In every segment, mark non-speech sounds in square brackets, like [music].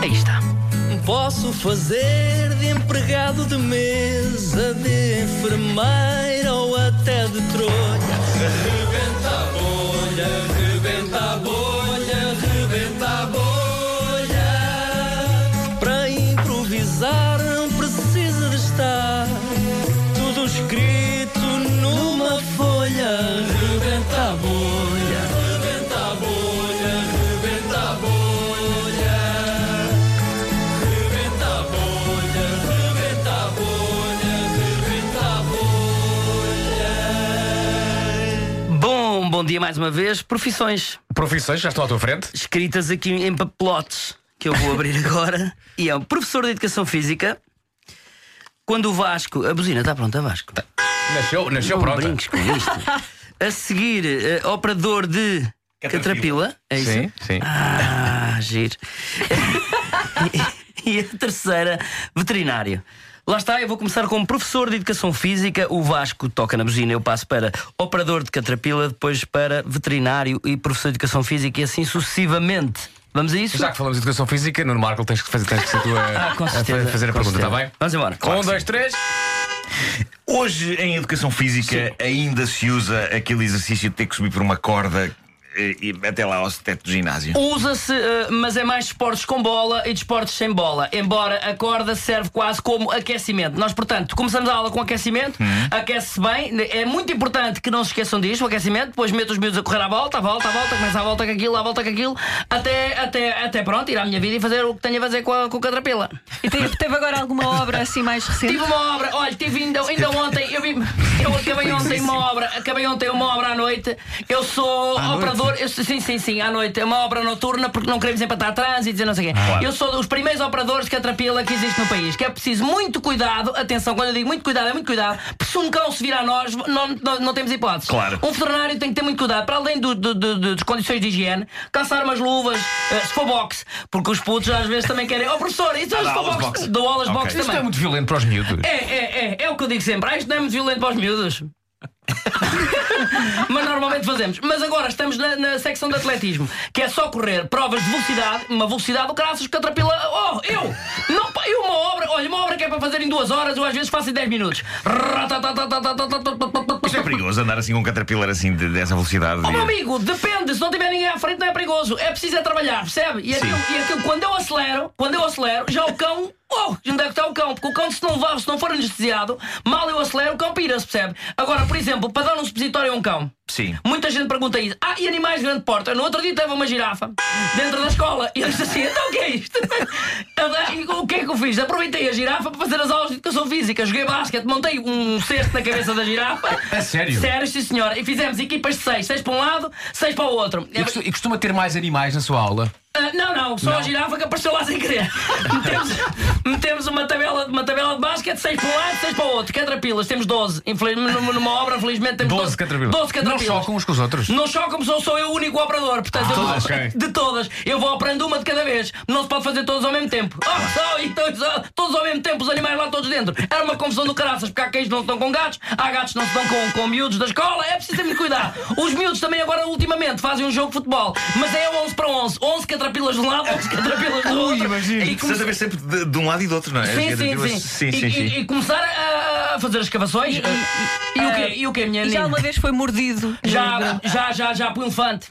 Aí está. Posso fazer de empregado de mesa, de enfermeira ou até de trolha. Rebenta a bolha, dia mais uma vez. Profissões Profissões, já estão à tua frente? escritas aqui em papelotes que eu vou abrir [laughs] agora. E é um professor de Educação Física. Quando o Vasco. A buzina está pronta, Vasco? Nasceu, nasceu Não pronta. brinques com isto. [laughs] A seguir, eh, operador de catrapila. É isso? Sim, sim. Ah, giro. [laughs] e a terceira, veterinário. Lá está, eu vou começar como professor de Educação Física. O Vasco toca na buzina, eu passo para operador de catrapila, depois para veterinário e professor de Educação Física e assim sucessivamente. Vamos a isso? Já que falamos de educação física, Nuno Marco, tens que fazer, tens que ser tu a, [laughs] Ah, com a fazer a pergunta, está bem? Vamos embora. um, dois, três. Hoje, em educação física, ainda se usa aquele exercício de ter que subir por uma corda eh, e até lá ao teto do ginásio. Usa-se, eh, mas é mais desportos com bola e desportos sem bola. Embora a corda serve quase como aquecimento. Nós, portanto, começamos a aula com aquecimento, aquece-se bem. É muito importante que não se esqueçam disto, o aquecimento. Depois meto os miúdos a correr à volta, à volta, à volta, começa à volta com aquilo, à volta com aquilo, até, até, até pronto, ir à minha vida e fazer o que tenho a fazer com, a, com o catrapila. E teve, teve agora alguma obra assim mais recente? Tive uma obra, olha, tive ainda, ainda [laughs] ontem, acabei ontem uma obra à noite. Eu sou operador, eu, sim, sim, sim, à noite. É uma obra noturna porque não queremos empatar trânsito e não sei o quê. Eu sou dos primeiros operadores de catrapila que existe no país, que é preciso muito cuidado. Atenção, quando eu digo muito cuidado, é muito cuidado, porque se um cão se vir a nós, não, não, não temos hipótese. Claro. Um veterinário tem que ter muito cuidado, para além do, do- do- do- das condições de higiene, calçar umas luvas, eh, se for boxe, porque os putos às vezes também querem. Oh, professor, isso é se for de boxe. Dou aulas de Ok. boxe Isto também. é muito violento para os miúdos. É, é, é, é o que eu digo sempre. Ah, isto não é muito violento para os miúdos. [laughs] Mas normalmente fazemos. Mas agora estamos na, na secção de atletismo, que é só correr provas de velocidade, uma velocidade do caraças catrapila. Oh, eu! Não, eu uma obra, olha, uma obra que é para fazer em duas horas, eu às vezes faço em 10 minutos. Isto é perigoso andar assim com um caterpillar assim de- dessa velocidade. Oh, meu amigo, depende. Se não tiver ninguém à frente, não é perigoso. É preciso é trabalhar, percebe? E aquilo, e aquilo, quando eu acelero, quando eu acelero, já o cão. Oh, onde é que está o cão? Porque o cão, se não, levar, se não for anestesiado, mal eu acelero, o cão pira-se, percebe? Agora, por exemplo, para dar um supositório a um cão. Sim. Muita gente pergunta isso. Ah, e animais de grande porte? No outro dia teve uma girafa dentro da escola e eu disse assim: então o que é isto? [laughs] O que é que eu fiz? Aproveitei a girafa para fazer as aulas de educação física. Joguei basquete, montei um cesto na cabeça da girafa. [laughs] É sério? Sério, sim senhor. E fizemos equipas de seis: seis para um lado, seis para o outro. E costuma, ter mais animais na sua aula? Ah, não, não, só a girafa que apareceu lá sem querer. [laughs] metemos, 6 para um lado, 6 para o outro. Catrapilas, temos 12. Infelizmente, numa numa obra, felizmente, temos 12 catrapilas. 12 catrapilas. Não chocam uns com os outros? Não chocam, sou, sou eu o único operador. Portanto, eu vou, todas, ok. [laughs] de todas. Eu vou operando uma de cada vez. Não se pode fazer todas ao mesmo tempo. Oh, só, e todos, ah, todos ao mesmo tempo, os animais lá todos dentro. Era uma confusão do caraças, porque há cães que não se dão com gatos, há gatos que não se dão com, com miúdos da escola. É preciso ter muito cuidado. Os miúdos também agora, ultimamente, fazem um jogo de futebol. Mas é 11 para 11. 11 catrapilas de um lado, 11 catrapilas do outro. imagino. E come- Precisa haver sempre de, de um lado e do outro, não é? Sim, sim, caterpillars- sim. sim, E, sim, e- e começar a, fazer as escavações. E, e o quê? E o quê, minha E já uma vez foi mordido. Já, já, já, já por um elefante.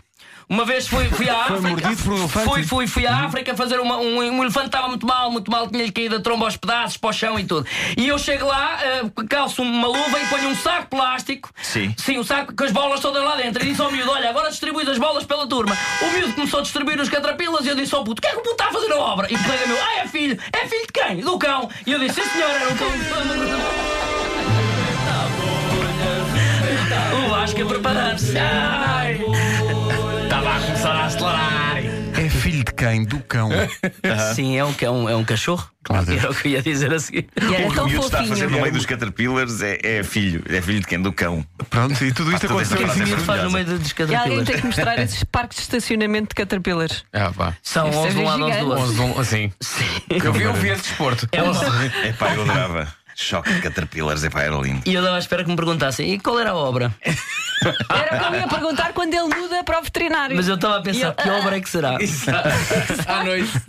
Uma vez fui, fui à [laughs] África. mordido por um elefante? Fui, fui, fui à África fazer uma, um, um elefante estava muito mal, muito mal, tinha-lhe caído a tromba aos pedaços, para o chão e tudo. E eu chego lá, eh, calço uma luva e ponho um saco plástico. Sim. Sim, um saco com as bolas todas lá dentro. E disse ao miúdo: Olha, agora distribui as bolas pela turma. O miúdo começou a distribuir os catrapilas e eu disse ao puto: O que é que o puto está a fazer a obra? E o colega meu: Ah, é filho, é filho de quem? Do cão. E eu disse: Sim, senhor, era um cão. [laughs] O Vasco a preparar-se. Ai. Quem? Do cão. [laughs] Sim, é um, é um, é um cachorro. Claro. Era o que eu ia dizer a seguir. E era O que o tão miúdo está a fazer no meio dos caterpillars é, é filho. É filho de quem? Do cão. Pronto, e tudo isto aconteceu em O cinco é que faz no meio dos E alguém caterpillars? tem que mostrar esses parques de estacionamento de caterpillars. Ah, pá. São Deve 11 de um lado, 11 do outro. 11, assim. Eu vi, eu vi esse desporto. É um- [laughs] É pá, eu adorava. Choque de caterpillars, é pá, era lindo. E eu dava à espera que me perguntassem: e qual era a obra? [laughs] Era o que eu ia perguntar quando ele muda para o veterinário. Mas eu estava a pensar: eu- que obra é que será? [laughs] À noite.